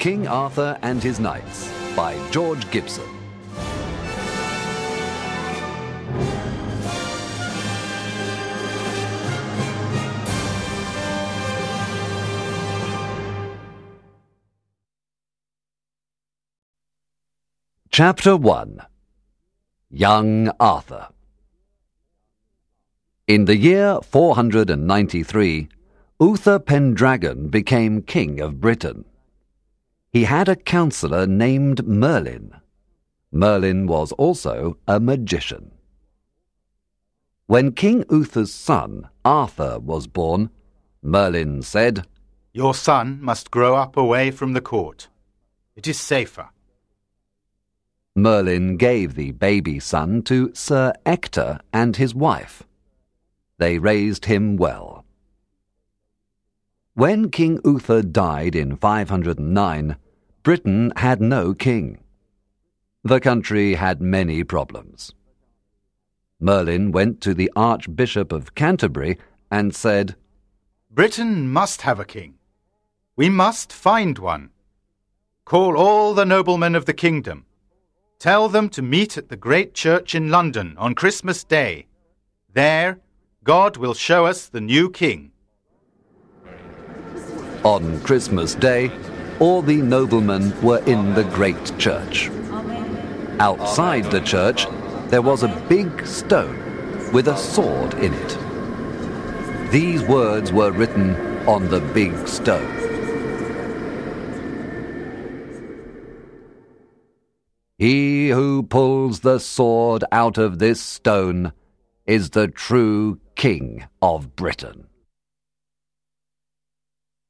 King Arthur and His Knights by George Gibson. Chapter 1 Young Arthur In the year 493, Uther Pendragon became king of Britain he had a counselor named Merlin. Merlin was also a magician. When King Uther's son, Arthur, was born, Merlin said, Your son must grow up away from the court. It is safer. Merlin gave the baby son to Sir Ector and his wife. They raised him well. When King Uther died in 509, Britain had no king. The country had many problems. Merlin went to the Archbishop of Canterbury and said, Britain must have a king. We must find one. Call all the noblemen of the kingdom. Tell them to meet at the great church in London on Christmas Day. There, God will show us the new king. On Christmas Day, all the noblemen were in the great church. Outside the church, there was a big stone with a sword in it. These words were written on the big stone. He who pulls the sword out of this stone is the true King of Britain.